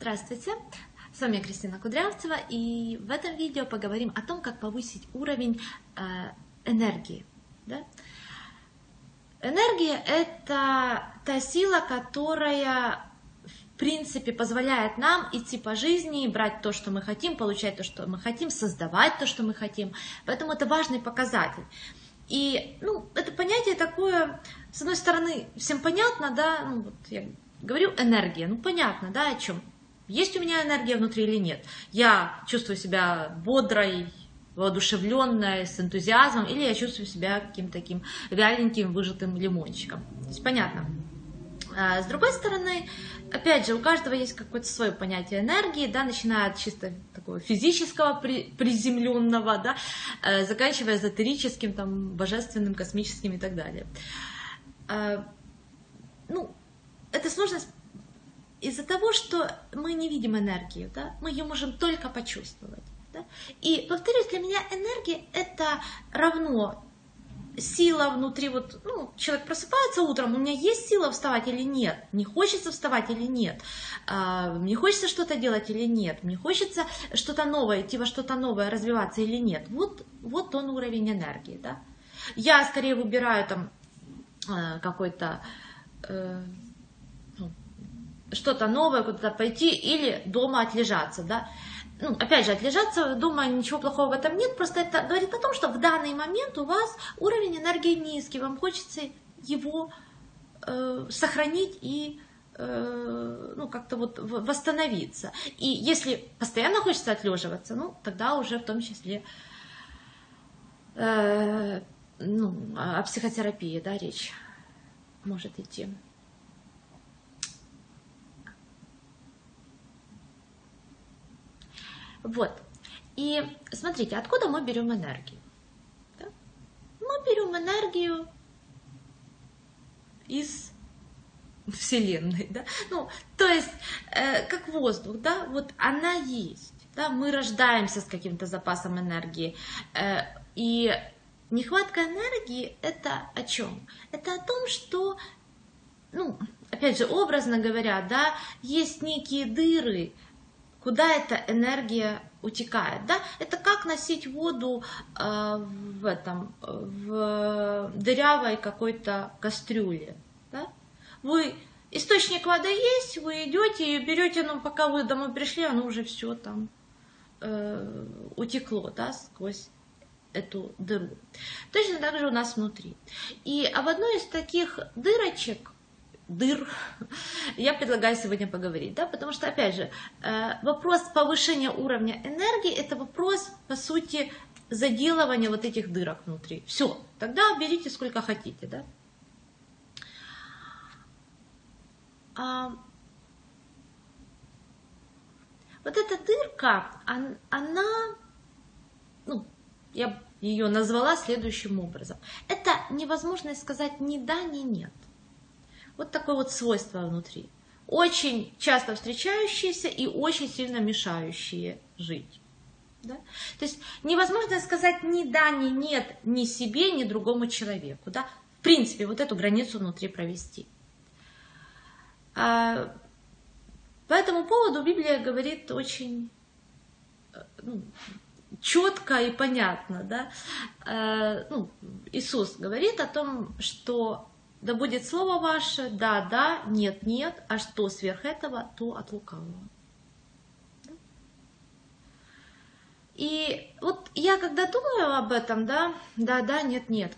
Здравствуйте, с вами Кристина Кудрявцева, и в этом видео поговорим о том, как повысить уровень э, энергии. Да? Энергия – это та сила, которая в принципе позволяет нам идти по жизни, брать то, что мы хотим, получать то, что мы хотим, создавать то, что мы хотим. Поэтому это важный показатель. И ну, это понятие такое, с одной стороны, всем понятно, да, ну, вот я говорю энергия, ну понятно, да, о чем. Есть у меня энергия внутри или нет? Я чувствую себя бодрой, воодушевленной, с энтузиазмом, или я чувствую себя каким-то таким вяленьким, выжатым лимончиком. То есть понятно. А с другой стороны, опять же, у каждого есть какое-то свое понятие энергии, да, начиная от чисто такого физического, при, приземленного, да, э, заканчивая эзотерическим, там, божественным, космическим и так далее. А, ну, это сложность из-за того, что мы не видим энергию, да, мы ее можем только почувствовать. Да? И, повторюсь, для меня энергия это равно сила внутри, вот, ну, человек просыпается утром, у меня есть сила вставать или нет, не хочется вставать или нет, а, мне хочется что-то делать или нет, мне хочется что-то новое, идти во что-то новое, развиваться или нет. Вот, вот он уровень энергии, да. Я скорее выбираю там э, какой-то э, что-то новое, куда-то пойти или дома отлежаться, да ну, опять же, отлежаться дома, ничего плохого в этом нет, просто это говорит о том, что в данный момент у вас уровень энергии низкий, вам хочется его э, сохранить и э, ну, как-то вот восстановиться. И если постоянно хочется отлеживаться, ну, тогда уже в том числе э, ну, о психотерапии, да, речь может идти. Вот. И смотрите, откуда мы берем энергию? Да? Мы берем энергию из Вселенной, да? Ну, то есть, э, как воздух, да, вот она есть, да, мы рождаемся с каким-то запасом энергии, э, и нехватка энергии это о чем? Это о том, что, ну, опять же, образно говоря, да, есть некие дыры, куда эта энергия утекает, да? Это как носить воду э, в этом, в дырявой какой-то кастрюле, да? Вы источник воды есть, вы идете и берете, но пока вы домой пришли, оно уже все там э, утекло, да, сквозь эту дыру. Точно так же у нас внутри. И об одной из таких дырочек дыр, я предлагаю сегодня поговорить, да, потому что, опять же, э, вопрос повышения уровня энергии – это вопрос, по сути, заделывания вот этих дырок внутри. Все, тогда берите сколько хотите, да. А, вот эта дырка, она, ну, я ее назвала следующим образом. Это невозможно сказать ни да, ни нет. Вот такое вот свойство внутри. Очень часто встречающиеся и очень сильно мешающие жить. Да? То есть невозможно сказать ни да, ни нет ни себе, ни другому человеку. Да? В принципе, вот эту границу внутри провести. А, по этому поводу Библия говорит очень э, ну, четко и понятно. Да? А, ну, Иисус говорит о том, что да будет слово ваше, да, да, нет, нет, а что сверх этого, то от лукавого. И вот я когда думаю об этом, да, да, да, нет, нет,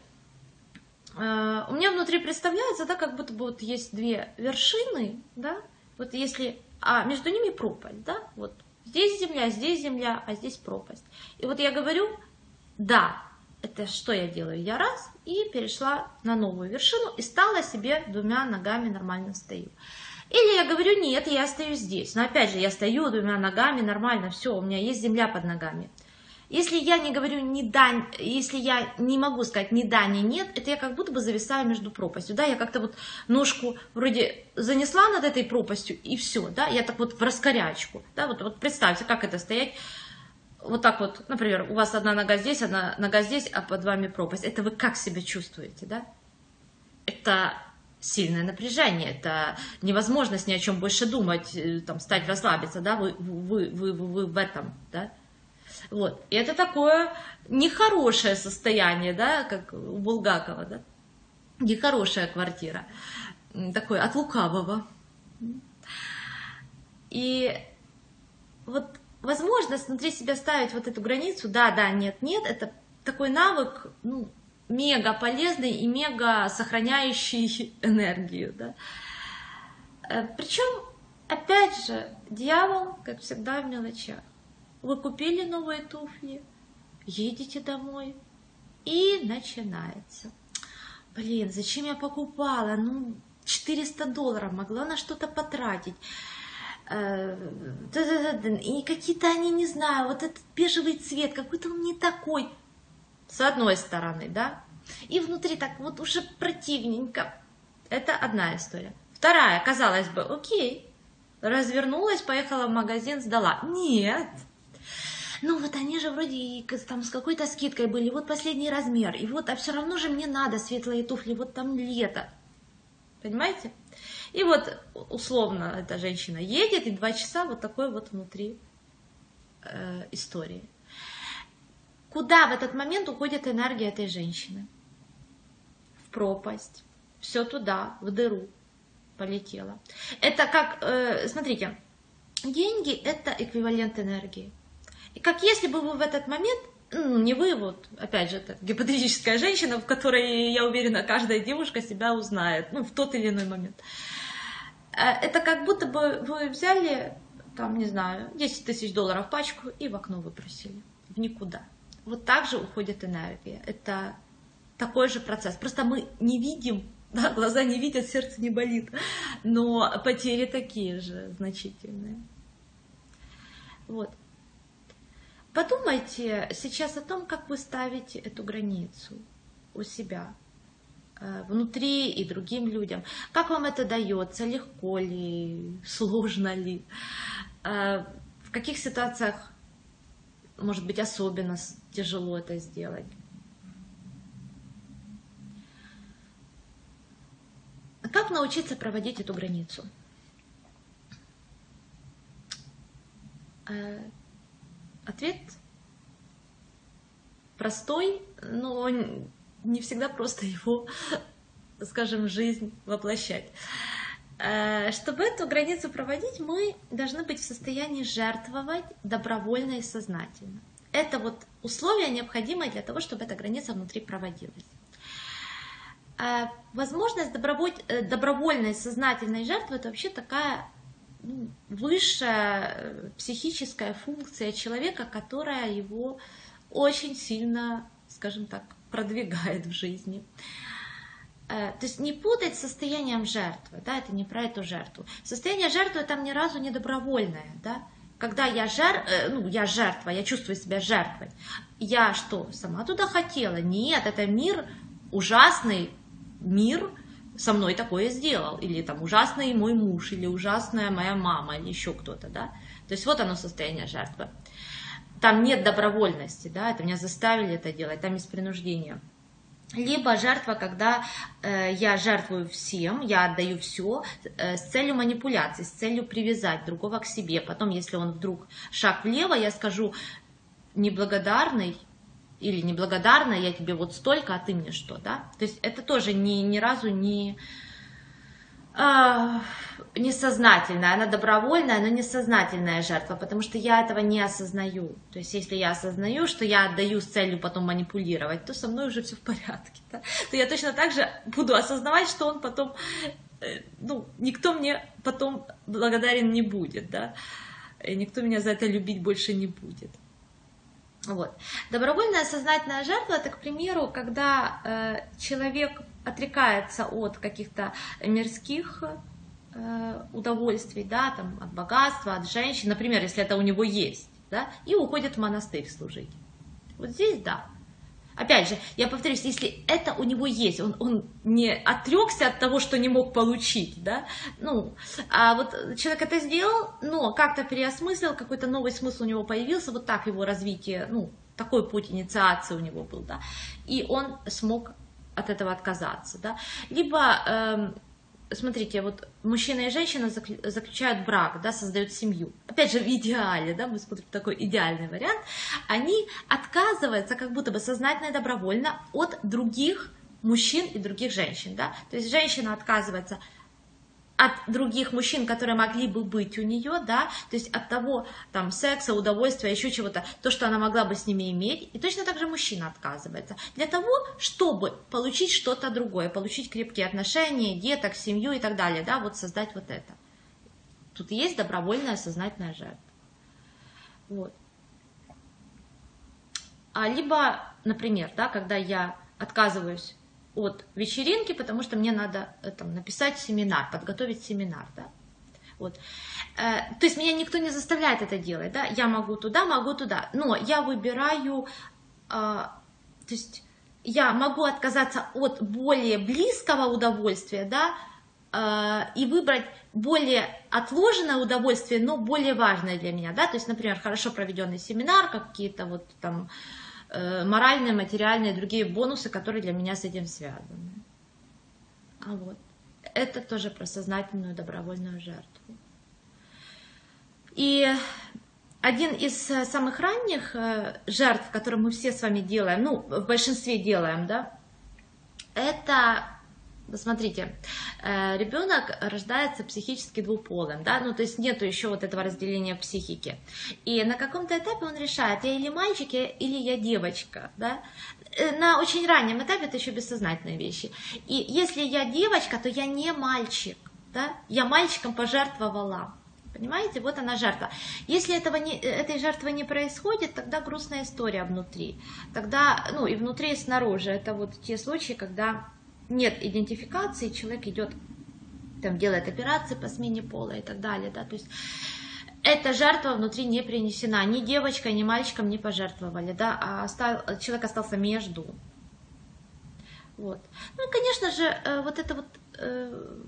э, у меня внутри представляется, да, как будто бы вот есть две вершины, да, вот если, а между ними пропасть, да, вот здесь земля, здесь земля, а здесь пропасть. И вот я говорю, да, это что я делаю? Я раз и перешла на новую вершину и стала себе двумя ногами нормально стою. Или я говорю, нет, я стою здесь. Но опять же, я стою двумя ногами нормально, все, у меня есть земля под ногами. Если я не говорю ни да, если я не могу сказать ни да, ни нет, это я как будто бы зависаю между пропастью, да, я как-то вот ножку вроде занесла над этой пропастью и все, да, я так вот в раскорячку, да, вот, вот представьте, как это стоять вот так вот, например, у вас одна нога здесь, одна нога здесь, а под вами пропасть. Это вы как себя чувствуете, да? Это сильное напряжение, это невозможность ни о чем больше думать, э, там, стать расслабиться, да, вы, вы, вы, вы, вы в этом, да. Вот, и это такое нехорошее состояние, да, как у Булгакова, да, нехорошая квартира, такой от лукавого. И вот возможность внутри себя ставить вот эту границу, да, да, нет, нет, это такой навык, ну, мега полезный и мега сохраняющий энергию, да. Э, Причем, опять же, дьявол, как всегда, в мелочах. Вы купили новые туфли, едете домой, и начинается. Блин, зачем я покупала? Ну, 400 долларов могла на что-то потратить. Э, и какие-то они, не знаю, вот этот бежевый цвет, какой-то он не такой с одной стороны, да, и внутри так вот уже противненько. Это одна история. Вторая, казалось бы, окей, развернулась, поехала в магазин, сдала. Нет. Ну вот они же вроде там с какой-то скидкой были, вот последний размер, и вот, а все равно же мне надо светлые туфли, вот там лето. Понимаете? И вот условно эта женщина едет, и два часа вот такой вот внутри э, истории. Куда в этот момент уходит энергия этой женщины? В пропасть. Все туда, в дыру полетело. Это как, э, смотрите, деньги это эквивалент энергии. И как если бы вы в этот момент, ну, не вы, вот, опять же, это гипотетическая женщина, в которой, я уверена, каждая девушка себя узнает, ну, в тот или иной момент. Э, это как будто бы вы взяли, там, не знаю, 10 тысяч долларов пачку и в окно выбросили. В никуда вот так же уходит энергия. Это такой же процесс. Просто мы не видим, да, глаза не видят, сердце не болит, но потери такие же значительные. Вот. Подумайте сейчас о том, как вы ставите эту границу у себя, э, внутри и другим людям. Как вам это дается, легко ли, сложно ли, э, в каких ситуациях может быть, особенно тяжело это сделать. Как научиться проводить эту границу? Э, ответ простой, но не всегда просто его, скажем, жизнь воплощать. Э, чтобы эту границу проводить, мы должны быть в состоянии жертвовать добровольно и сознательно. Это вот условие необходимое для того, чтобы эта граница внутри проводилась. Э, возможность э, добровольной сознательной жертвы – это вообще такая ну, высшая психическая функция человека, которая его очень сильно, скажем так, продвигает в жизни. Э, то есть не путать с состоянием жертвы, да, это не про эту жертву. Состояние жертвы там ни разу не добровольное, да. Когда я, жер, э, ну, я жертва, я чувствую себя жертвой, я что, сама туда хотела? Нет, это мир, ужасный мир со мной такое сделал. Или там ужасный мой муж, или ужасная моя мама, или еще кто-то, да. То есть вот оно состояние жертвы. Там нет добровольности, да, это меня заставили это делать, там есть принуждение либо жертва, когда э, я жертвую всем, я отдаю все э, с целью манипуляции, с целью привязать другого к себе. Потом, если он вдруг шаг влево, я скажу неблагодарный или неблагодарная, я тебе вот столько, а ты мне что, да? То есть это тоже ни, ни разу не... Э, несознательная, она добровольная, но несознательная жертва, потому что я этого не осознаю. То есть, если я осознаю, что я отдаю с целью потом манипулировать, то со мной уже все в порядке. Да? То я точно так же буду осознавать, что он потом, э, ну, никто мне потом благодарен не будет, да, и никто меня за это любить больше не будет. Вот. Добровольная сознательная жертва, это, к примеру, когда э, человек отрекается от каких-то мирских Э, удовольствий, да, там, от богатства, от женщин, например, если это у него есть, да, и уходит в монастырь служить. Вот здесь да. Опять же, я повторюсь, если это у него есть, он, он не отрекся от того, что не мог получить, да, ну, а вот человек это сделал, но как-то переосмыслил, какой-то новый смысл у него появился, вот так его развитие, ну, такой путь инициации у него был, да, и он смог от этого отказаться, да, либо э, смотрите, вот мужчина и женщина заключают брак, да, создают семью. Опять же, в идеале, да, мы смотрим такой идеальный вариант. Они отказываются как будто бы сознательно и добровольно от других мужчин и других женщин, да. То есть женщина отказывается от других мужчин, которые могли бы быть у нее, да, то есть от того там секса, удовольствия, еще чего-то, то, что она могла бы с ними иметь, и точно так же мужчина отказывается. Для того, чтобы получить что-то другое, получить крепкие отношения, деток, семью и так далее, да, вот создать вот это. Тут есть добровольная сознательная жертва. Вот. А либо, например, да, когда я отказываюсь от вечеринки, потому что мне надо э, там, написать семинар, подготовить семинар. Да? Вот. Э, то есть меня никто не заставляет это делать. Да? Я могу туда, могу туда. Но я выбираю, э, то есть я могу отказаться от более близкого удовольствия, да, и выбрать более отложенное удовольствие, но более важное для меня, да, то есть, например, хорошо проведенный семинар, какие-то вот там моральные, материальные, другие бонусы, которые для меня с этим связаны. А вот. Это тоже про сознательную добровольную жертву. И один из самых ранних э, жертв, которые мы все с вами делаем, ну, в большинстве делаем, да, это Смотрите, э, ребенок рождается психически двуполым, да, ну то есть нету еще вот этого разделения психики. И на каком-то этапе он решает, я или мальчик, или я девочка, да. Э, на очень раннем этапе это еще бессознательные вещи. И если я девочка, то я не мальчик, да, я мальчиком пожертвовала. Понимаете, вот она жертва. Если этого не, этой жертвы не происходит, тогда грустная история внутри. Тогда, ну и внутри, и снаружи. Это вот те случаи, когда нет идентификации, человек идет, там, делает операции по смене пола и так далее, да, то есть эта жертва внутри не принесена, ни девочкой, ни мальчиком не пожертвовали, да, а остал, человек остался между. Вот. Ну и, конечно же, э, вот эта вот э,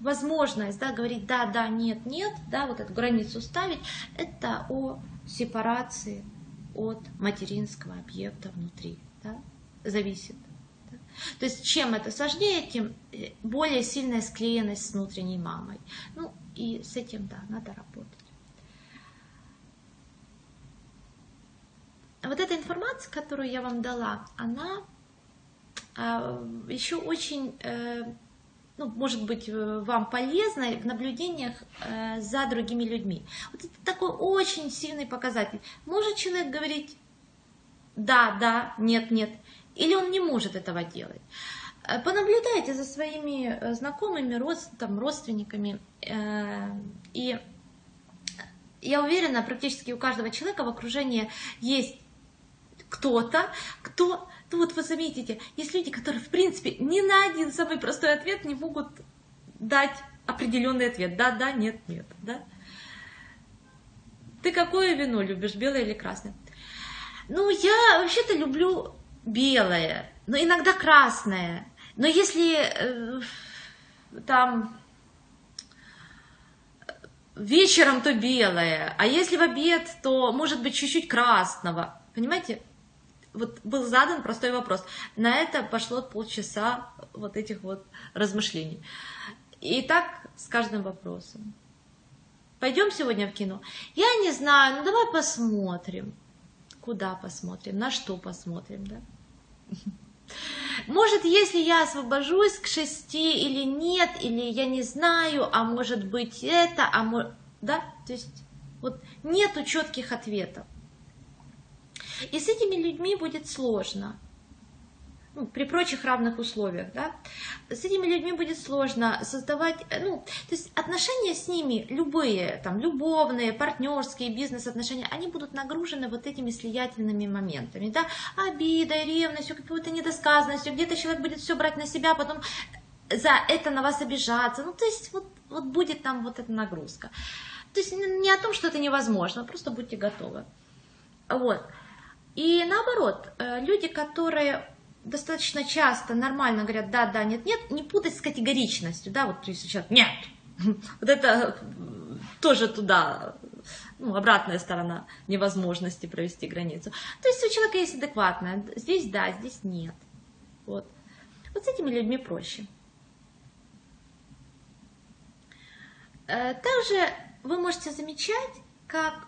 возможность, да, говорить да, да, нет, нет, да, вот эту границу ставить, это о сепарации от материнского объекта внутри, да, зависит. То есть чем это сложнее, тем э, более сильная склеенность с внутренней мамой. Ну и с этим, да, надо работать. Вот эта информация, которую я вам дала, она а, еще очень, э, ну, может быть, э, вам полезна в наблюдениях за другими людьми. Вот это такой очень сильный показатель. Может человек говорить да, да, нет, нет, или он не может этого делать. Э, понаблюдайте за своими э, знакомыми, там, родственниками. Э, и я уверена, практически у каждого человека в окружении есть кто-то, кто, ну вот вы заметите, есть люди, которые в принципе ни на один самый простой ответ не могут дать определенный ответ. Да, да, нет, нет, да. Ты какое вино любишь, белое или красное? Ну, я вообще-то люблю белое, но иногда красное. Но если э, там вечером, то белое, а если в обед, то может быть чуть-чуть красного. Понимаете? Вот был задан простой вопрос. На это пошло полчаса вот этих вот размышлений. И так с каждым вопросом. Пойдем сегодня в кино? Я не знаю, ну давай посмотрим. Куда посмотрим, на что посмотрим, да? Может, если я освобожусь к шести или нет, или я не знаю, а может быть это, а может... Да? То есть вот нету четких ответов. И с этими людьми будет сложно ну, при прочих равных условиях, да, с этими людьми будет сложно создавать, э, ну, то есть отношения с ними, любые, там, любовные, партнерские, бизнес-отношения, они будут нагружены вот этими слиятельными моментами, да, обидой, ревностью, какой-то недосказанностью, где-то человек будет все брать на себя, потом за это на вас обижаться, ну, то есть вот, вот будет там вот эта нагрузка. То есть не о том, что это невозможно, просто будьте готовы. Вот. И наоборот, э, люди, которые достаточно часто нормально говорят да, да, нет, нет, не путать с категоричностью, да, вот если человек нет, вот это тоже туда, ну, обратная сторона невозможности провести границу. То есть у человека есть адекватное, здесь да, здесь нет. Вот. Вот с этими людьми проще. Э, также вы можете замечать, как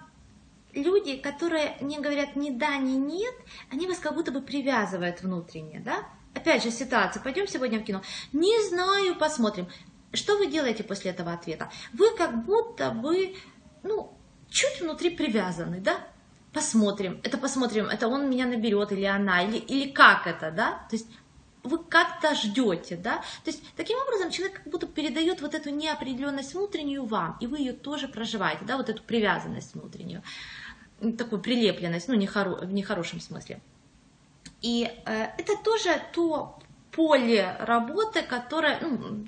люди, которые не говорят ни да, ни нет, они вас как будто бы привязывают внутренне, да? Опять же ситуация, пойдем сегодня в кино. Не знаю, посмотрим. Что вы делаете после этого ответа? Вы как будто бы, ну, чуть внутри привязаны, да? Посмотрим, это посмотрим, это он меня наберет или она, или, или как это, да? То есть вы как-то ждете, да? То есть таким образом человек как будто передает вот эту неопределенность внутреннюю вам, и вы ее тоже проживаете, да, вот эту привязанность внутреннюю, такую прилепленность, ну, нехоро, в нехорошем смысле. И э, это тоже то поле работы, которое, ну,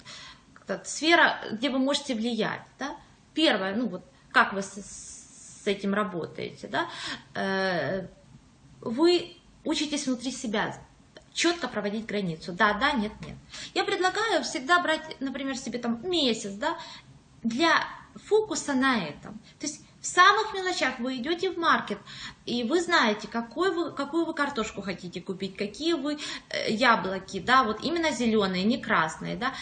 сфера, где вы можете влиять, да? Первое, ну вот, как вы с, с этим работаете, да? Э, вы учитесь внутри себя четко проводить границу. Да, да, нет, нет. Я предлагаю всегда брать, например, себе там месяц, да, для фокуса на этом. То есть в самых мелочах вы идете в маркет, и вы знаете, какой вы, какую вы картошку хотите купить, какие вы э, яблоки, да, вот именно зеленые, не красные, да.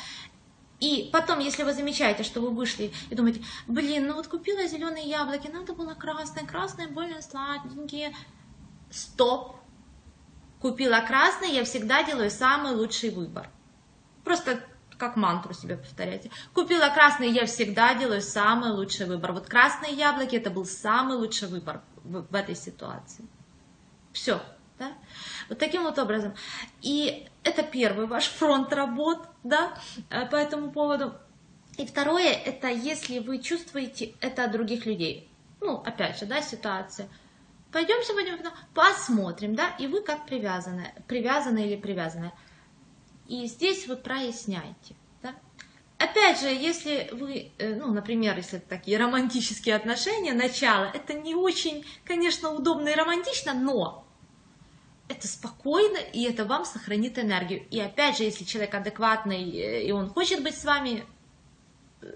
И потом, если вы замечаете, что вы вышли и думаете, блин, ну вот купила зеленые яблоки, надо было красные, красные более сладенькие. Стоп, Купила красный, я всегда делаю самый лучший выбор. Просто как мантру себе повторяйте. Купила красный, я всегда делаю самый лучший выбор. Вот красные яблоки, это был самый лучший выбор в, в этой ситуации. Все, да? Вот таким вот образом. И это первый ваш фронт работ, да, э, по этому поводу. И второе, это если вы чувствуете это от других людей. Ну, опять же, да, ситуация – Пойдем сегодня посмотрим, да, и вы как привязаны, привязаны или привязаны. И здесь вы проясняйте. Да? Опять же, если вы, э, ну, например, если это такие романтические отношения, начало, это не очень, конечно, удобно и романтично, но это спокойно, и это вам сохранит энергию. И опять же, если человек адекватный, э, и он хочет быть с вами,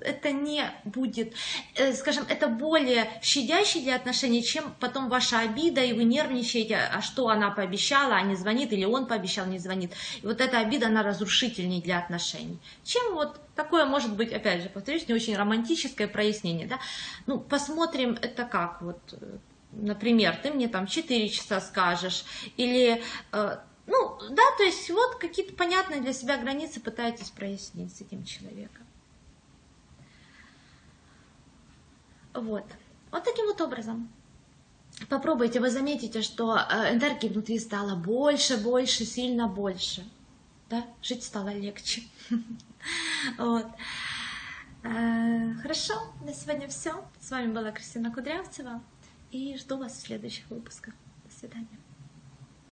это не будет, э, скажем, это более щадящий для отношений, чем потом ваша обида, и вы нервничаете, а что она пообещала, а не звонит, или он пообещал, не звонит. И вот эта обида, она разрушительнее для отношений. Чем вот такое может быть, опять же, повторюсь, не очень романтическое прояснение, да? Ну, посмотрим, это как, вот, э, например, ты мне там 4 часа скажешь, или э, ну, да, то есть вот какие-то понятные для себя границы пытаетесь прояснить с этим человеком. Вот. Вот таким вот образом. Попробуйте, вы заметите, что э, энергии внутри стало больше, больше, сильно больше. Да? Жить стало легче. Вот. Э, хорошо, на сегодня все. С вами была Кристина Кудрявцева. И жду вас в следующих выпусках. До свидания.